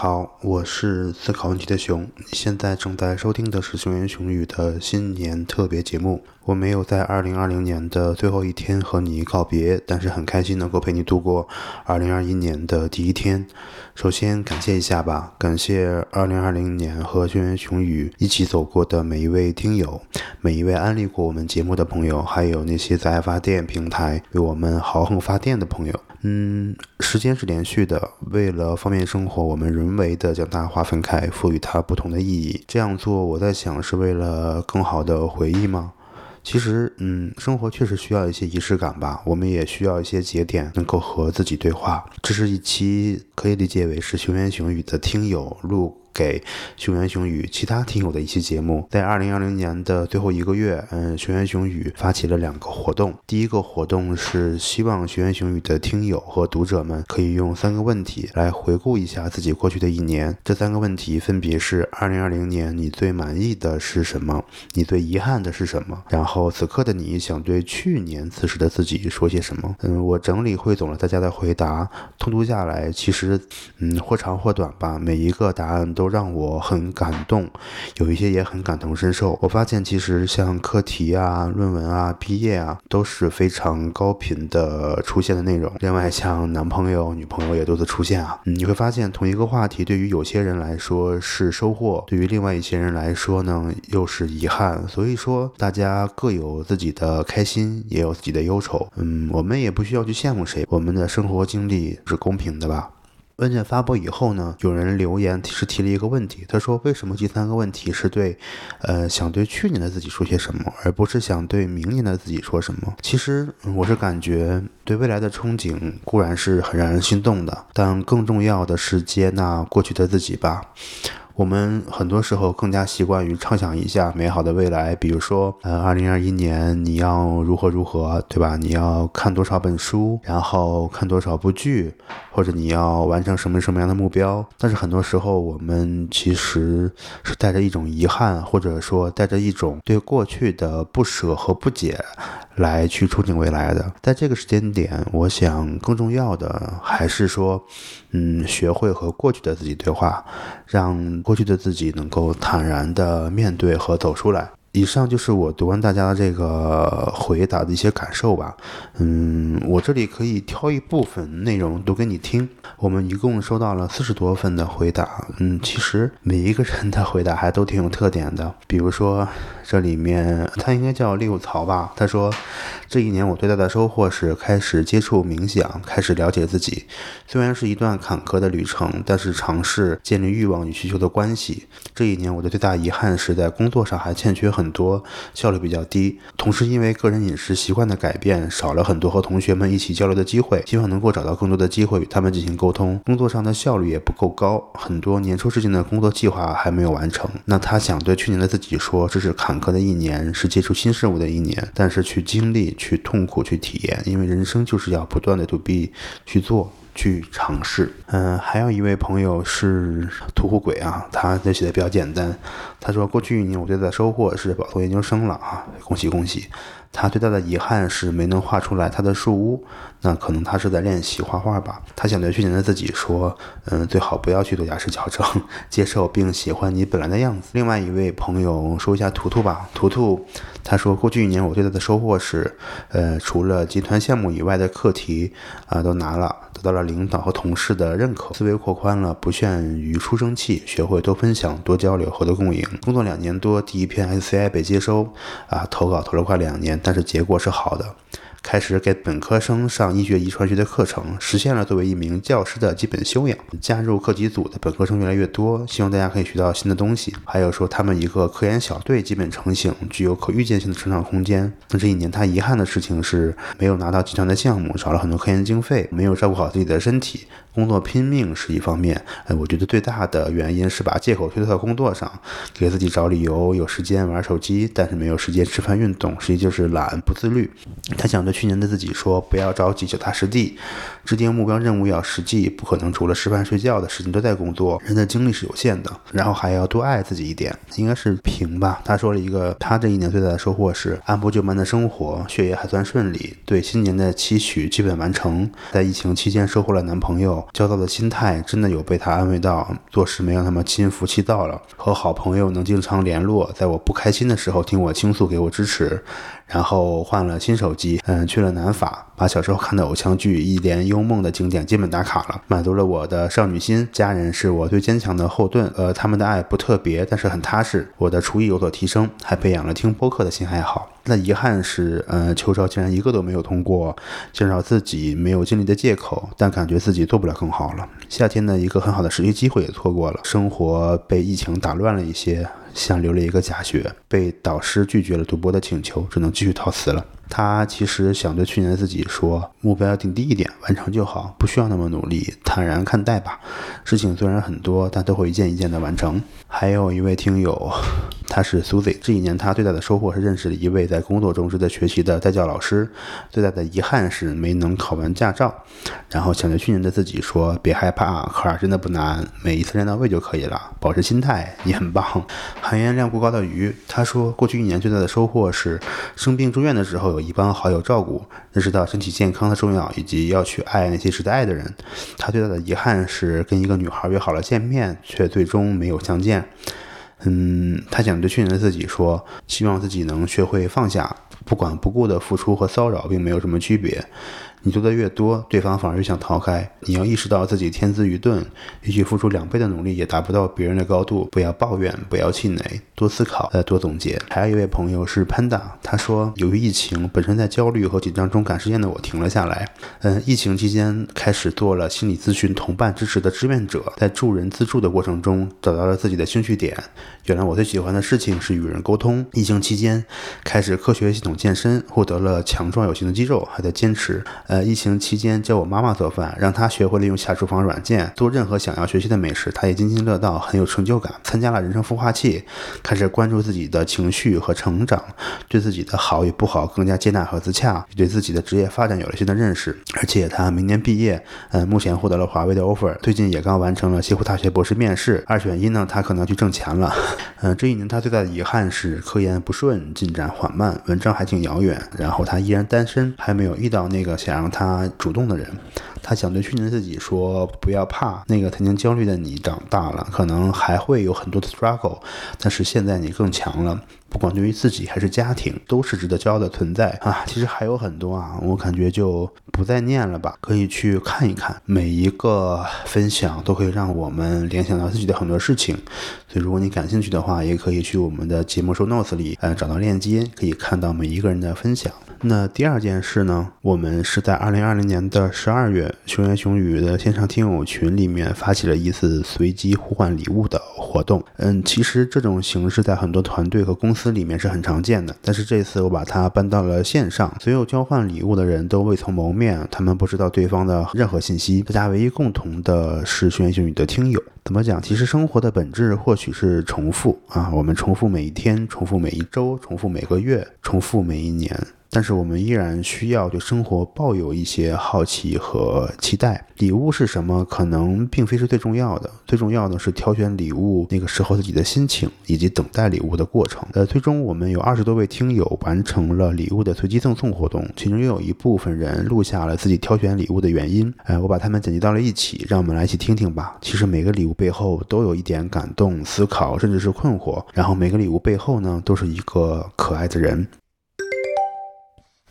好，我是思考问题的熊。现在正在收听的是熊言熊语的新年特别节目。我没有在二零二零年的最后一天和你告别，但是很开心能够陪你度过二零二一年的第一天。首先感谢一下吧，感谢二零二零年和熊言熊语一起走过的每一位听友，每一位安利过我们节目的朋友，还有那些在爱发电平台为我们豪横发电的朋友。嗯，时间是连续的，为了方便生活，我们人为的将它划分开，赋予它不同的意义。这样做，我在想，是为了更好的回忆吗？其实，嗯，生活确实需要一些仪式感吧，我们也需要一些节点，能够和自己对话。这是一期可以理解为是熊言熊语的听友录。给熊原熊宇其他听友的一期节目，在二零二零年的最后一个月，嗯，熊原熊宇发起了两个活动。第一个活动是希望熊原熊宇的听友和读者们可以用三个问题来回顾一下自己过去的一年。这三个问题分别是：二零二零年你最满意的是什么？你最遗憾的是什么？然后此刻的你想对去年此时的自己说些什么？嗯，我整理汇总了大家的回答，通读下来，其实，嗯，或长或短吧，每一个答案都。让我很感动，有一些也很感同身受。我发现其实像课题啊、论文啊、毕业啊，都是非常高频的出现的内容。另外像男朋友、女朋友也多次出现啊。你会发现同一个话题，对于有些人来说是收获，对于另外一些人来说呢又是遗憾。所以说大家各有自己的开心，也有自己的忧愁。嗯，我们也不需要去羡慕谁，我们的生活经历是公平的吧。问卷发布以后呢，有人留言是提了一个问题，他说：“为什么第三个问题是对，呃，想对去年的自己说些什么，而不是想对明年的自己说什么？”其实我是感觉对未来的憧憬固然是很让人心动的，但更重要的是接纳过去的自己吧。我们很多时候更加习惯于畅想一下美好的未来，比如说，呃，二零二一年你要如何如何，对吧？你要看多少本书，然后看多少部剧，或者你要完成什么什么样的目标？但是很多时候，我们其实是带着一种遗憾，或者说带着一种对过去的不舍和不解。来去憧憬未来的，在这个时间点，我想更重要的还是说，嗯，学会和过去的自己对话，让过去的自己能够坦然的面对和走出来。以上就是我读完大家的这个回答的一些感受吧。嗯，我这里可以挑一部分内容读给你听。我们一共收到了四十多份的回答。嗯，其实每一个人的回答还都挺有特点的。比如说，这里面他应该叫六曹吧？他说，这一年我最大的收获是开始接触冥想，开始了解自己。虽然是一段坎坷的旅程，但是尝试建立欲望与需求的关系。这一年我的最大遗憾是在工作上还欠缺很。多效率比较低，同时因为个人饮食习惯的改变，少了很多和同学们一起交流的机会。希望能够找到更多的机会与他们进行沟通。工作上的效率也不够高，很多年初制定的工作计划还没有完成。那他想对去年的自己说：这是坎坷的一年，是接触新事物的一年，但是去经历、去痛苦、去体验，因为人生就是要不断的 to be 去做。去尝试，嗯，还有一位朋友是屠户鬼啊，他写的比较简单。他说，过去一年我最大的收获是保送研究生了啊，恭喜恭喜。他最大的遗憾是没能画出来他的树屋，那可能他是在练习画画吧。他想对去年的自己说，嗯，最好不要去做牙齿矫正，接受并喜欢你本来的样子。另外一位朋友说一下图图吧，图图，他说过去一年我最大的收获是，呃，除了集团项目以外的课题啊都拿了，得到了领导和同事的认可，思维扩宽了，不限于出生气，学会多分享、多交流合作共赢。工作两年多，第一篇 SCI 被接收，啊，投稿投了快两年。但是结果是好的。开始给本科生上医学遗传学的课程，实现了作为一名教师的基本修养。加入课题组的本科生越来越多，希望大家可以学到新的东西。还有说他们一个科研小队基本成型，具有可预见性的成长空间。那这一年他遗憾的事情是没有拿到集团的项目，少了很多科研经费，没有照顾好自己的身体。工作拼命是一方面，哎，我觉得最大的原因是把借口推到工作上，给自己找理由，有时间玩手机，但是没有时间吃饭运动，实际就是懒不自律。他想去年的自己说，不要着急，脚踏实地，制定目标任务要实际，不可能除了吃饭睡觉的时间都在工作，人的精力是有限的。然后还要多爱自己一点，应该是平吧。他说了一个，他这一年最大的收获是按部就班的生活，学业还算顺利，对新年的期许基本完成，在疫情期间收获了男朋友。焦躁的心态真的有被他安慰到，做事没让他们心浮气躁了。和好朋友能经常联络，在我不开心的时候听我倾诉，给我支持。然后换了新手机，嗯，去了南法，把小时候看的偶像剧《一帘幽梦》的景点基本打卡了，满足了我的少女心。家人是我最坚强的后盾，呃，他们的爱不特别，但是很踏实。我的厨艺有所提升，还培养了听播客的新爱好。那遗憾是，呃，秋招竟然一个都没有通过，介绍自己没有尽力的借口，但感觉自己做不了更好了。夏天的一个很好的实习机会也错过了，生活被疫情打乱了一些。像留了一个假学，被导师拒绝了读博的请求，只能继续陶瓷了。他其实想对去年的自己说，目标要定低一点，完成就好，不需要那么努力，坦然看待吧。事情虽然很多，但都会一件一件的完成。还有一位听友，他是 Susie。这一年他最大的收获是认识了一位在工作中值得学习的代教老师。最大的遗憾是没能考完驾照。然后想对去年的自己说，别害怕，科二真的不难，每一次练到位就可以了。保持心态，你很棒。含盐量过高的鱼，他说过去一年最大的收获是生病住院的时候有一帮好友照顾，认识到身体健康的重要，以及要去爱那些值得爱的人。他最大的遗憾是跟一个女孩约好了见面，却最终没有相见。嗯，他想对去年的自己说，希望自己能学会放下，不管不顾的付出和骚扰并没有什么区别。你做的越多，对方反而越想逃开。你要意识到自己天资愚钝，也许付出两倍的努力也达不到别人的高度。不要抱怨，不要气馁，多思考，再多总结。还有一位朋友是 Panda，他说，由于疫情，本身在焦虑和紧张中赶时间的我停了下来。嗯，疫情期间开始做了心理咨询同伴支持的志愿者，在助人自助的过程中找到了自己的兴趣点。原来我最喜欢的事情是与人沟通。疫情期间开始科学系健身，获得了强壮有型的肌肉，还在坚持。呃，疫情期间教我妈妈做饭，让她学会了用下厨房软件做任何想要学习的美食，她也津津乐道，很有成就感。参加了人生孵化器，开始关注自己的情绪和成长，对自己的好与不好更加接纳和自洽，对自己的职业发展有了新的认识。而且她明年毕业，嗯，目前获得了华为的 offer，最近也刚完成了西湖大学博士面试。二选一呢，她可能去挣钱了。嗯，这一年她最大的遗憾是科研不顺，进展缓慢，文章还挺遥远。然后他依然单身，还没有遇到那个想。让他主动的人，他想对去年的自己说：不要怕，那个曾经焦虑的你长大了，可能还会有很多的 struggle，但是现在你更强了。不管对于自己还是家庭，都是值得骄傲的存在啊！其实还有很多啊，我感觉就不再念了吧，可以去看一看。每一个分享都可以让我们联想到自己的很多事情，所以如果你感兴趣的话，也可以去我们的节目 show notes 里，呃，找到链接，可以看到每一个人的分享。那第二件事呢，我们是在二零二零年的十二月，熊言熊语的线上听友群里面发起了一次随机互换礼物的活动。嗯，其实这种形式在很多团队和公司里面是很常见的，但是这次我把它搬到了线上，所有交换礼物的人都未曾谋面，他们不知道对方的任何信息，大家唯一共同的是熊言熊语的听友。怎么讲？其实生活的本质或许是重复啊，我们重复每一天，重复每一周，重复每个月，重复每一年。但是我们依然需要对生活抱有一些好奇和期待。礼物是什么？可能并非是最重要的，最重要的是挑选礼物那个时候自己的心情以及等待礼物的过程。呃，最终我们有二十多位听友完成了礼物的随机赠送活动，其中又有一部分人录下了自己挑选礼物的原因。哎，我把他们剪辑到了一起，让我们来一起听听吧。其实每个礼物背后都有一点感动、思考，甚至是困惑。然后每个礼物背后呢，都是一个可爱的人。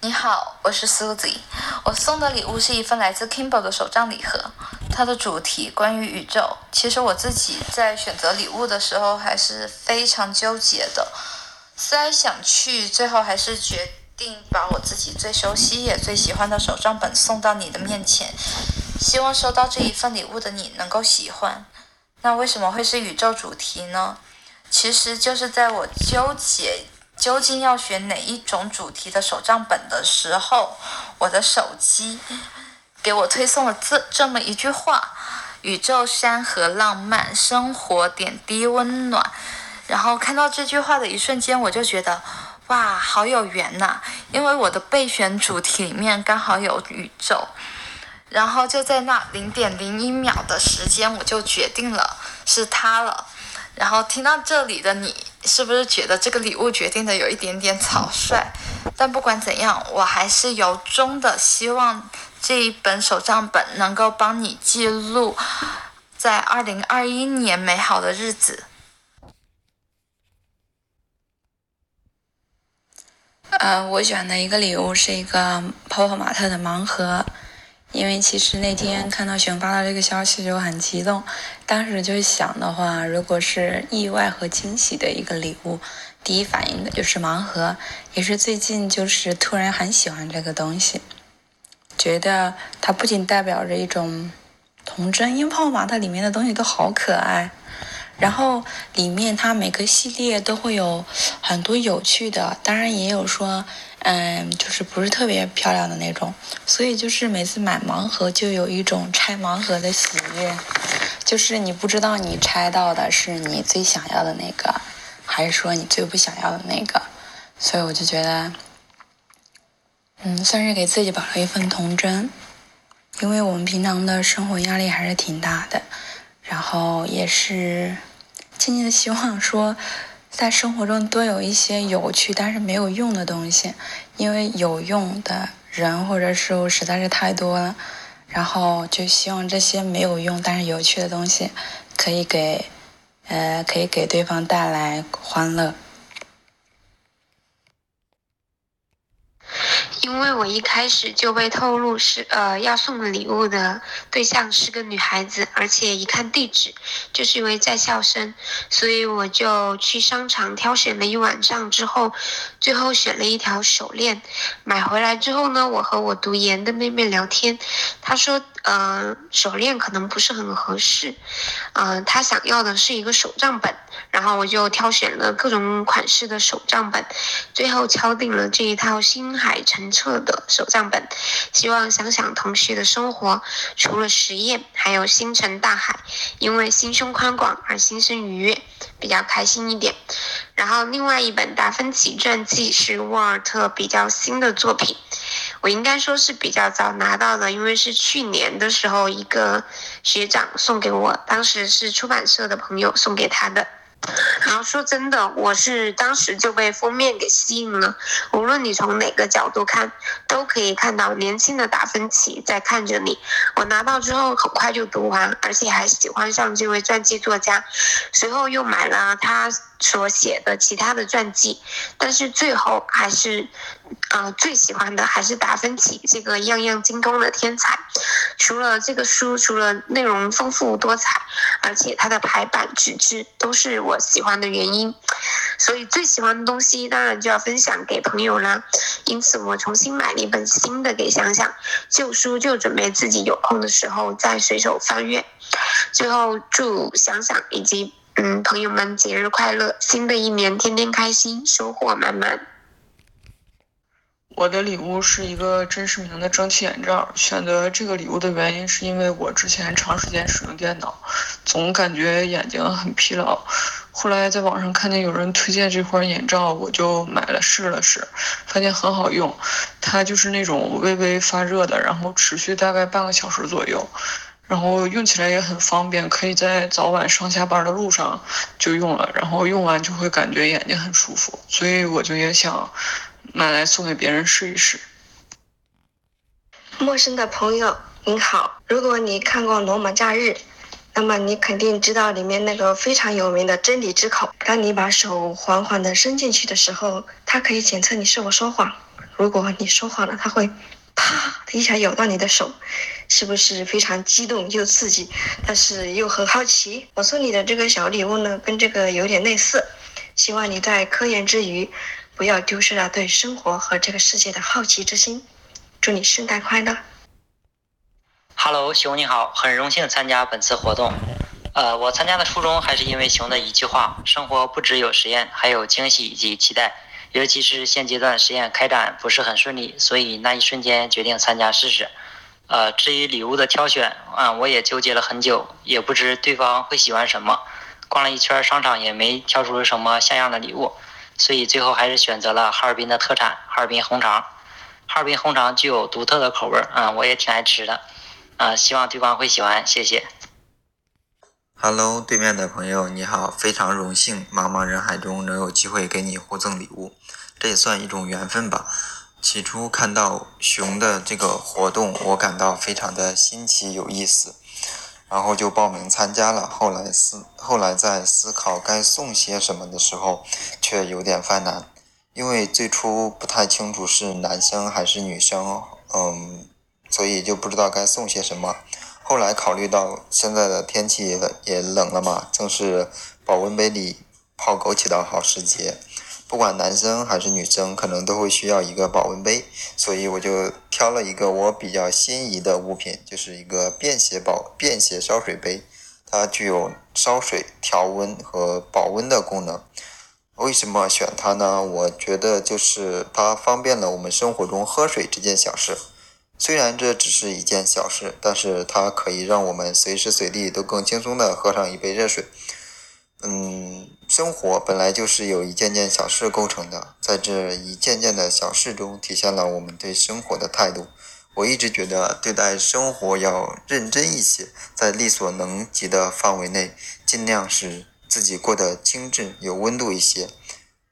你好，我是 Susie。我送的礼物是一份来自 Kimble 的手账礼盒，它的主题关于宇宙。其实我自己在选择礼物的时候还是非常纠结的，思来想去，最后还是决定把我自己最熟悉也最喜欢的手账本送到你的面前，希望收到这一份礼物的你能够喜欢。那为什么会是宇宙主题呢？其实就是在我纠结。究竟要选哪一种主题的手账本的时候，我的手机给我推送了这这么一句话：宇宙山河浪漫，生活点滴温暖。然后看到这句话的一瞬间，我就觉得哇，好有缘呐！因为我的备选主题里面刚好有宇宙。然后就在那零点零一秒的时间，我就决定了是它了。然后听到这里的你。是不是觉得这个礼物决定的有一点点草率？但不管怎样，我还是由衷的希望这一本手账本能够帮你记录在二零二一年美好的日子。呃，我选的一个礼物是一个泡泡玛特的盲盒，因为其实那天看到选发的这个消息就很激动，当时就想的话，如果是意外和惊喜的一个礼物，第一反应的就是盲盒，也是最近就是突然很喜欢这个东西，觉得它不仅代表着一种童真，因为泡泡玛特里面的东西都好可爱。然后里面它每个系列都会有很多有趣的，当然也有说，嗯，就是不是特别漂亮的那种。所以就是每次买盲盒就有一种拆盲盒的喜悦，就是你不知道你拆到的是你最想要的那个，还是说你最不想要的那个。所以我就觉得，嗯，算是给自己保留一份童真，因为我们平常的生活压力还是挺大的，然后也是。静静的希望说，在生活中多有一些有趣但是没有用的东西，因为有用的人或者事物实在是太多了。然后就希望这些没有用但是有趣的东西，可以给，呃，可以给对方带来欢乐。因为我一开始就被透露是呃要送礼物的对象是个女孩子，而且一看地址就是一位在校生，所以我就去商场挑选了一晚上之后，最后选了一条手链。买回来之后呢，我和我读研的妹妹聊天，她说呃手链可能不是很合适，嗯他想要的是一个手账本，然后我就挑选了各种款式的手账本，最后敲定了这一套星海城。册的手账本，希望想想同学的生活，除了实验，还有星辰大海，因为心胸宽广而心生愉悦，比较开心一点。然后另外一本达芬奇传记是沃尔特比较新的作品，我应该说是比较早拿到的，因为是去年的时候一个学长送给我，当时是出版社的朋友送给他的。然后说真的，我是当时就被封面给吸引了。无论你从哪个角度看，都可以看到年轻的达芬奇在看着你。我拿到之后很快就读完，而且还喜欢上这位传记作家。随后又买了他所写的其他的传记，但是最后还是，呃，最喜欢的还是达芬奇这个样样精通的天才。除了这个书，除了内容丰富多彩，而且它的排版纸质都是我喜欢的原因，所以最喜欢的东西当然就要分享给朋友啦。因此我重新买了一本新的给想想，旧书就准备自己有空的时候再随手翻阅。最后祝想想以及嗯朋友们节日快乐，新的一年天天开心，收获满满。我的礼物是一个真实名的蒸汽眼罩。选择这个礼物的原因是因为我之前长时间使用电脑，总感觉眼睛很疲劳。后来在网上看见有人推荐这款眼罩，我就买了试了试，发现很好用。它就是那种微微发热的，然后持续大概半个小时左右，然后用起来也很方便，可以在早晚上下班的路上就用了，然后用完就会感觉眼睛很舒服，所以我就也想。买来送给别人试一试。陌生的朋友您好，如果你看过《罗马假日》，那么你肯定知道里面那个非常有名的真理之口。当你把手缓缓地伸进去的时候，它可以检测你是否说谎。如果你说谎了，它会啪的一下咬到你的手，是不是非常激动又刺激？但是又很好奇。我送你的这个小礼物呢，跟这个有点类似，希望你在科研之余。不要丢失了对生活和这个世界的好奇之心。祝你圣诞快乐！Hello，熊你好，很荣幸参加本次活动。呃，我参加的初衷还是因为熊的一句话：生活不只有实验，还有惊喜以及期待。尤其是现阶段实验开展不是很顺利，所以那一瞬间决定参加试试。呃，至于礼物的挑选，啊，我也纠结了很久，也不知对方会喜欢什么。逛了一圈商场，也没挑出什么像样的礼物。所以最后还是选择了哈尔滨的特产哈尔滨红肠。哈尔滨红肠具有独特的口味儿，啊，我也挺爱吃的，啊，希望对方会喜欢，谢谢。Hello，对面的朋友你好，非常荣幸茫茫人海中能有机会给你互赠礼物，这也算一种缘分吧。起初看到熊的这个活动，我感到非常的新奇有意思，然后就报名参加了。后来思后来在思考该送些什么的时候，却有点犯难，因为最初不太清楚是男生还是女生，嗯，所以就不知道该送些什么。后来考虑到现在的天气也冷了嘛，正是保温杯里泡枸杞的好时节。不管男生还是女生，可能都会需要一个保温杯，所以我就挑了一个我比较心仪的物品，就是一个便携保便携烧水杯。它具有烧水、调温和保温的功能。为什么选它呢？我觉得就是它方便了我们生活中喝水这件小事。虽然这只是一件小事，但是它可以让我们随时随地都更轻松地喝上一杯热水。嗯，生活本来就是由一件件小事构成的，在这一件件的小事中，体现了我们对生活的态度。我一直觉得，对待生活要认真一些，在力所能及的范围内，尽量使自己过得精致、有温度一些。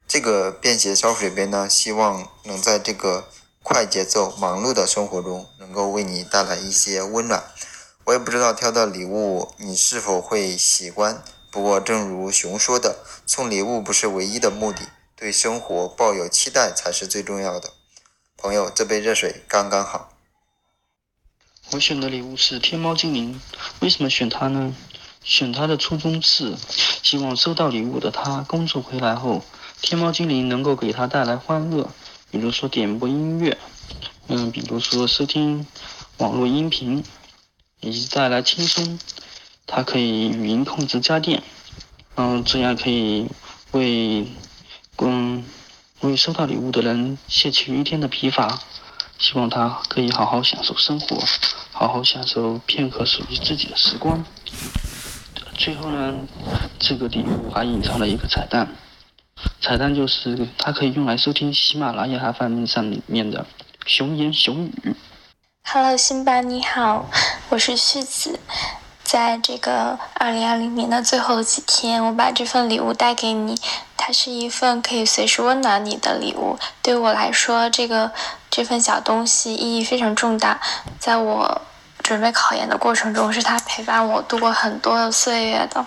这个便携烧水杯呢，希望能在这个快节奏、忙碌的生活中，能够为你带来一些温暖。我也不知道挑的礼物你是否会喜欢。不过，正如熊说的，送礼物不是唯一的目的，对生活抱有期待才是最重要的。朋友，这杯热水刚刚好。我选的礼物是天猫精灵，为什么选它呢？选它的初衷是希望收到礼物的他工作回来后，天猫精灵能够给他带来欢乐，比如说点播音乐，嗯，比如说收听网络音频，以及带来轻松。它可以语音控制家电，嗯，这样可以为嗯为收到礼物的人卸去一天的疲乏。希望他可以好好享受生活，好好享受片刻属于自己的时光。最后呢，这个礼物还隐藏了一个彩蛋，彩蛋就是它可以用来收听喜马拉雅 FM 上面的熊言熊语。Hello，辛巴你好，我是旭子。在这个二零二零年的最后几天，我把这份礼物带给你。它是一份可以随时温暖你的礼物。对我来说，这个这份小东西意义非常重大。在我准备考研的过程中，是它陪伴我度过很多的岁月的。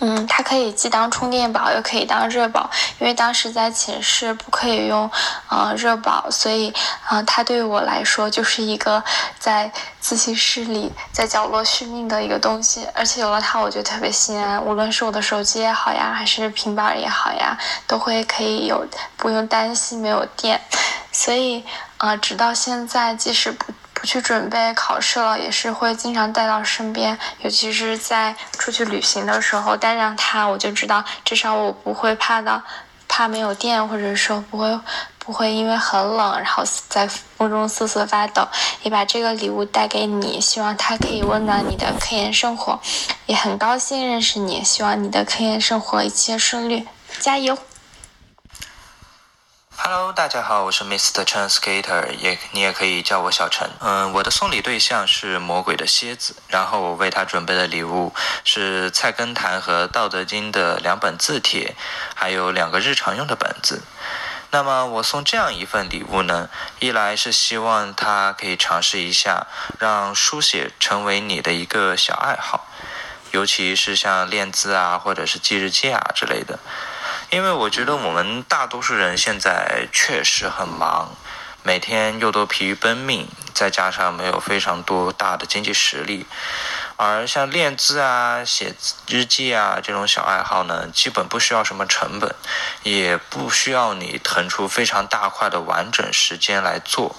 嗯，它可以既当充电宝，又可以当热宝。因为当时在寝室不可以用，呃，热宝，所以，啊，它对我来说就是一个在自习室里在角落续命的一个东西。而且有了它，我就特别心安。无论是我的手机也好呀，还是平板也好呀，都会可以有不用担心没有电。所以，啊，直到现在，即使不。不去准备考试了，也是会经常带到身边，尤其是在出去旅行的时候，带上它，我就知道至少我不会怕到怕没有电，或者说不会不会因为很冷，然后在风中瑟瑟发抖。也把这个礼物带给你，希望它可以温暖你的科研生活，也很高兴认识你，希望你的科研生活一切顺利，加油！！Hello，大家好，我是 Mr. Chen Skater，也你也可以叫我小陈。嗯，我的送礼对象是魔鬼的蝎子，然后我为他准备的礼物是《菜根谭》和《道德经》的两本字帖，还有两个日常用的本子。那么我送这样一份礼物呢，一来是希望他可以尝试一下，让书写成为你的一个小爱好，尤其是像练字啊，或者是记日记啊之类的。因为我觉得我们大多数人现在确实很忙，每天又都疲于奔命，再加上没有非常多大的经济实力，而像练字啊、写日记啊这种小爱好呢，基本不需要什么成本，也不需要你腾出非常大块的完整时间来做。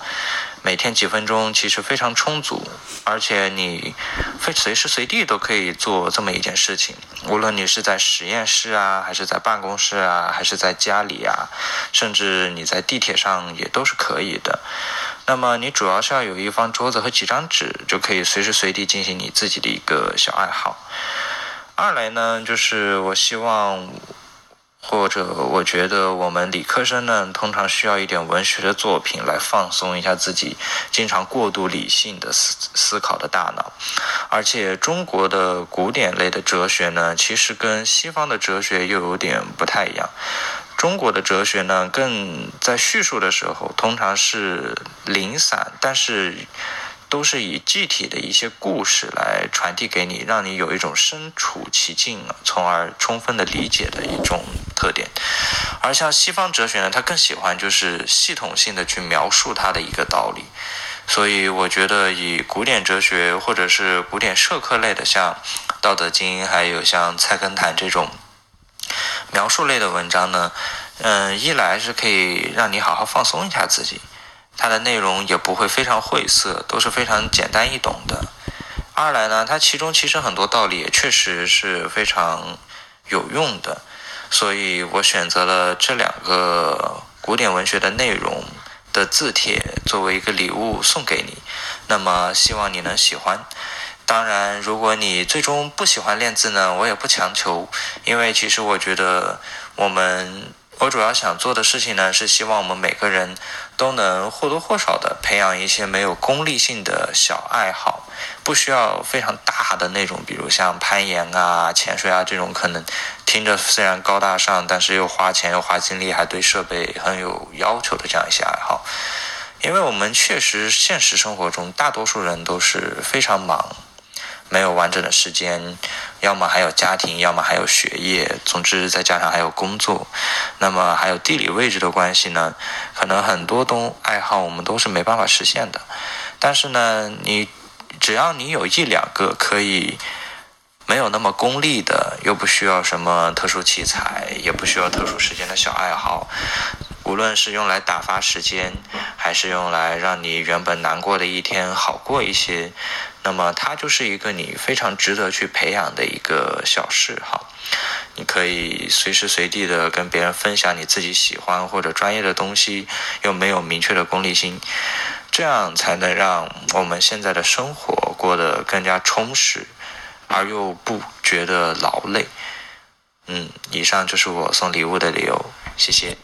每天几分钟其实非常充足，而且你非随时随地都可以做这么一件事情。无论你是在实验室啊，还是在办公室啊，还是在家里啊，甚至你在地铁上也都是可以的。那么你主要是要有一方桌子和几张纸，就可以随时随地进行你自己的一个小爱好。二来呢，就是我希望。或者，我觉得我们理科生呢，通常需要一点文学的作品来放松一下自己经常过度理性的思思考的大脑。而且，中国的古典类的哲学呢，其实跟西方的哲学又有点不太一样。中国的哲学呢，更在叙述的时候，通常是零散，但是都是以具体的一些故事来传递给你，让你有一种身处其境，从而充分的理解的一种特点。而像西方哲学呢，它更喜欢就是系统性的去描述它的一个道理。所以我觉得，以古典哲学或者是古典社科类的，像《道德经》，还有像《菜根谭》这种描述类的文章呢，嗯，一来是可以让你好好放松一下自己，它的内容也不会非常晦涩，都是非常简单易懂的；二来呢，它其中其实很多道理也确实是非常有用的，所以我选择了这两个古典文学的内容。的字帖作为一个礼物送给你，那么希望你能喜欢。当然，如果你最终不喜欢练字呢，我也不强求，因为其实我觉得我们。我主要想做的事情呢，是希望我们每个人都能或多或少的培养一些没有功利性的小爱好，不需要非常大的那种，比如像攀岩啊、潜水啊这种，可能听着虽然高大上，但是又花钱又花精力，还对设备很有要求的这样一些爱好。因为我们确实现实生活中大多数人都是非常忙。没有完整的时间，要么还有家庭，要么还有学业，总之再加上还有工作，那么还有地理位置的关系呢，可能很多东爱好我们都是没办法实现的。但是呢，你只要你有一两个可以没有那么功利的，又不需要什么特殊器材，也不需要特殊时间的小爱好，无论是用来打发时间，还是用来让你原本难过的一天好过一些。那么它就是一个你非常值得去培养的一个小嗜好，你可以随时随地的跟别人分享你自己喜欢或者专业的东西，又没有明确的功利心，这样才能让我们现在的生活过得更加充实，而又不觉得劳累。嗯，以上就是我送礼物的理由，谢谢。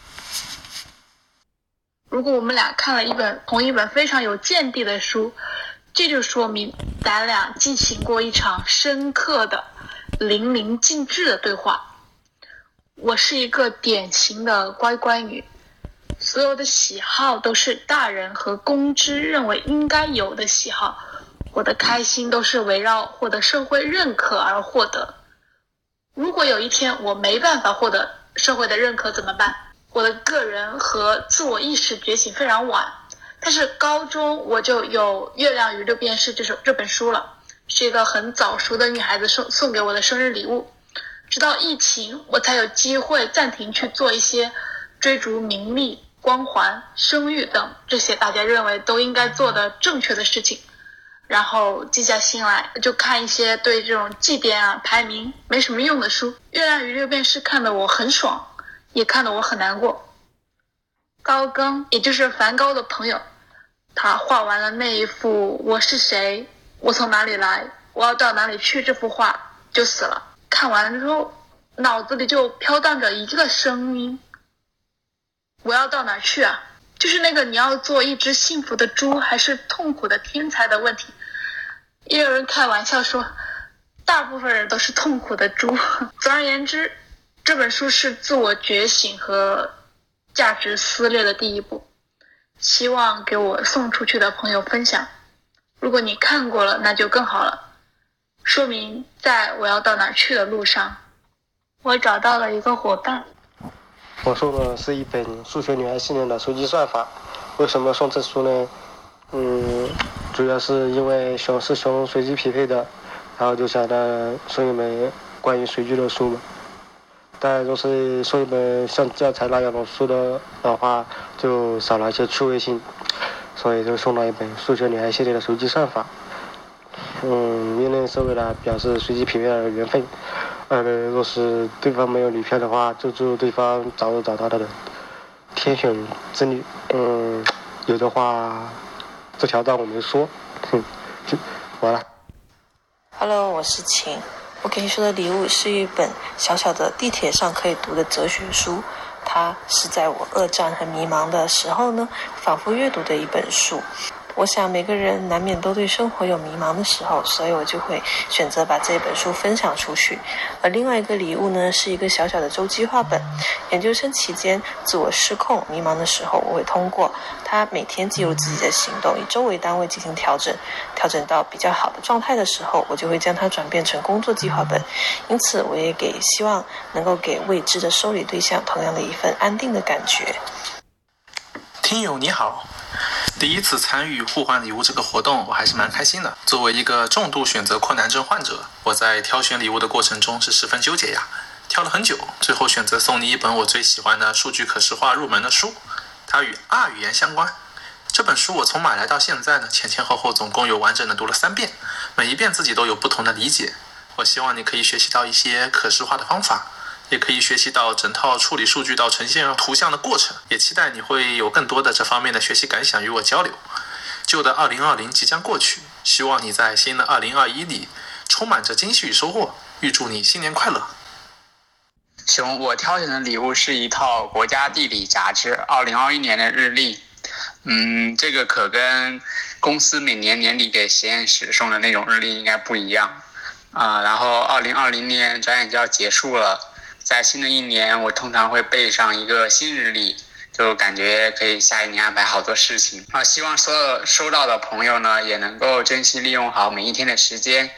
如果我们俩看了一本同一本非常有见地的书。这就说明咱俩进行过一场深刻的、淋漓尽致的对话。我是一个典型的乖乖女，所有的喜好都是大人和公知认为应该有的喜好。我的开心都是围绕获得社会认可而获得。如果有一天我没办法获得社会的认可怎么办？我的个人和自我意识觉醒非常晚。但是高中我就有《月亮与六便士》这首这本书了，是一个很早熟的女孩子送送给我的生日礼物。直到疫情，我才有机会暂停去做一些追逐名利、光环、声誉等这些大家认为都应该做的正确的事情，然后静下心来就看一些对这种绩点啊、排名没什么用的书。《月亮与六便士》看得我很爽，也看得我很难过。高更，也就是梵高的朋友，他画完了那一幅“我是谁，我从哪里来，我要到哪里去”这幅画就死了。看完了之后，脑子里就飘荡着一个声音：“我要到哪去啊？”就是那个你要做一只幸福的猪，还是痛苦的天才的问题。也有人开玩笑说，大部分人都是痛苦的猪。总而言之，这本书是自我觉醒和。价值撕裂的第一步，希望给我送出去的朋友分享。如果你看过了，那就更好了，说明在我要到哪去的路上，我找到了一个伙伴。我送的是一本数学女孩系列的手机算法。为什么送这书呢？嗯，主要是因为熊是熊随机匹配的，然后就想着送一本关于随机的书嘛。但若是送一本像教材那样的书的的话，就少了一些趣味性，所以就送了一本数学女孩系列的手机算法。嗯，一呢是为了表示随机匹配的缘分，二呢若是对方没有女票的话，就祝对方早日找到他的天选之女。嗯，有的话这条当我没说，哼，就完了。Hello，我是晴。我给你说的礼物是一本小小的地铁上可以读的哲学书，它是在我二战很迷茫的时候呢，反复阅读的一本书。我想每个人难免都对生活有迷茫的时候，所以我就会选择把这本书分享出去。而另外一个礼物呢，是一个小小的周计划本。研究生期间自我失控、迷茫的时候，我会通过它每天记录自己的行动，以周为单位进行调整。调整到比较好的状态的时候，我就会将它转变成工作计划本。因此，我也给希望能够给未知的收礼对象同样的一份安定的感觉。听友你好，第一次参与互换礼物这个活动，我还是蛮开心的。作为一个重度选择困难症患者，我在挑选礼物的过程中是十分纠结呀，挑了很久，最后选择送你一本我最喜欢的数据可视化入门的书，它与 R 语言相关。这本书我从买来到现在呢，前前后后总共有完整的读了三遍，每一遍自己都有不同的理解。我希望你可以学习到一些可视化的方法。也可以学习到整套处理数据到呈现图像的过程，也期待你会有更多的这方面的学习感想与我交流。旧的二零二零即将过去，希望你在新的二零二一里充满着惊喜与收获。预祝你新年快乐！熊，我挑选的礼物是一套国家地理杂志二零二一年的日历。嗯，这个可跟公司每年年底给实验室送的那种日历应该不一样啊。然后二零二零年转眼就要结束了。在新的一年，我通常会备上一个新日历，就感觉可以下一年安排好多事情啊。希望所有收到的朋友呢，也能够珍惜利用好每一天的时间。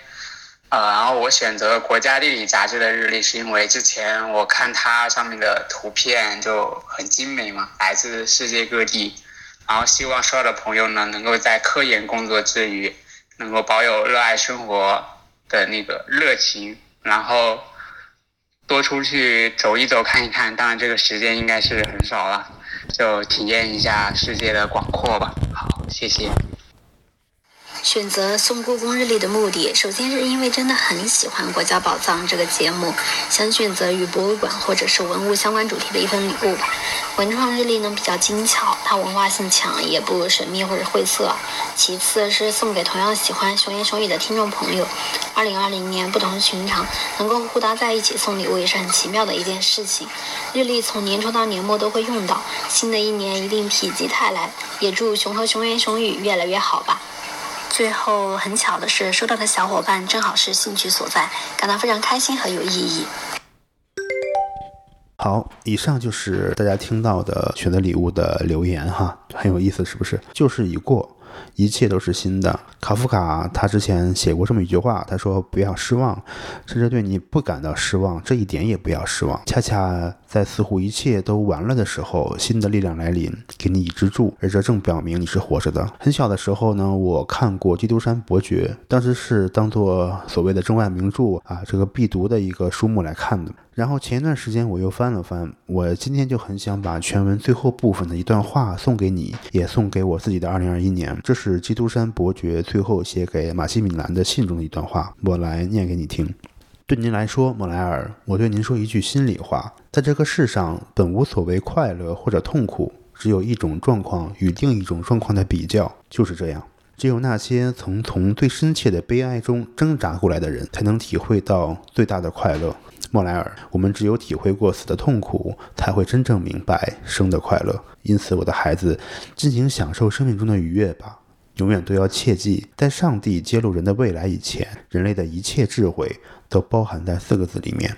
呃，然后我选择《国家地理》杂志的日历，是因为之前我看它上面的图片就很精美嘛，来自世界各地。然后希望收到的朋友呢，能够在科研工作之余，能够保有热爱生活的那个热情，然后。多出去走一走，看一看。当然，这个时间应该是很少了，就体验一下世界的广阔吧。好，谢谢。选择送故宫日历的目的，首先是因为真的很喜欢《国家宝藏》这个节目，想选择与博物馆或者是文物相关主题的一份礼物吧。文创日历呢比较精巧，它文化性强，也不神秘或者晦涩。其次是送给同样喜欢熊言熊语的听众朋友。二零二零年不同寻常，能够互搭在一起送礼物也是很奇妙的一件事情。日历从年初到年末都会用到，新的一年一定否极泰来，也祝熊和熊言熊语越来越好吧。最后很巧的是，收到的小伙伴正好是兴趣所在，感到非常开心和有意义。好，以上就是大家听到的选择礼物的留言哈，很有意思，是不是？就是已过。一切都是新的。卡夫卡他之前写过这么一句话，他说：“不要失望，甚至对你不感到失望，这一点也不要失望。恰恰在似乎一切都完了的时候，新的力量来临，给你以支柱，而这正表明你是活着的。”很小的时候呢，我看过《基督山伯爵》，当时是当做所谓的中外名著啊，这个必读的一个书目来看的。然后前一段时间我又翻了翻，我今天就很想把全文最后部分的一段话送给你，也送给我自己的2021年。这是基督山伯爵最后写给马西米兰的信中的一段话，我来念给你听。对您来说，莫莱尔，我对您说一句心里话：在这个世上，本无所谓快乐或者痛苦，只有一种状况与另一种状况的比较，就是这样。只有那些曾从最深切的悲哀中挣扎过来的人，才能体会到最大的快乐。莫莱尔，我们只有体会过死的痛苦，才会真正明白生的快乐。因此，我的孩子，尽情享受生命中的愉悦吧。永远都要切记，在上帝揭露人的未来以前，人类的一切智慧都包含在四个字里面：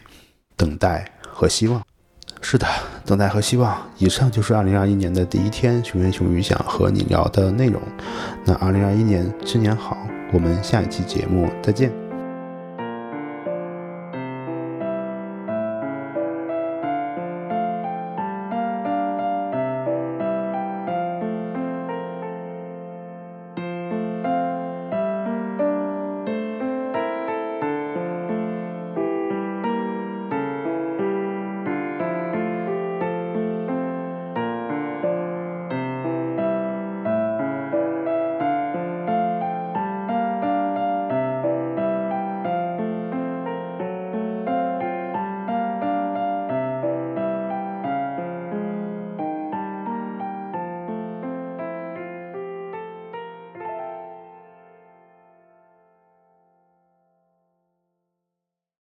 等待和希望。是的，等待和希望。以上就是二零二一年的第一天，熊言熊语想和你聊的内容。那二零二一年新年好，我们下一期节目再见。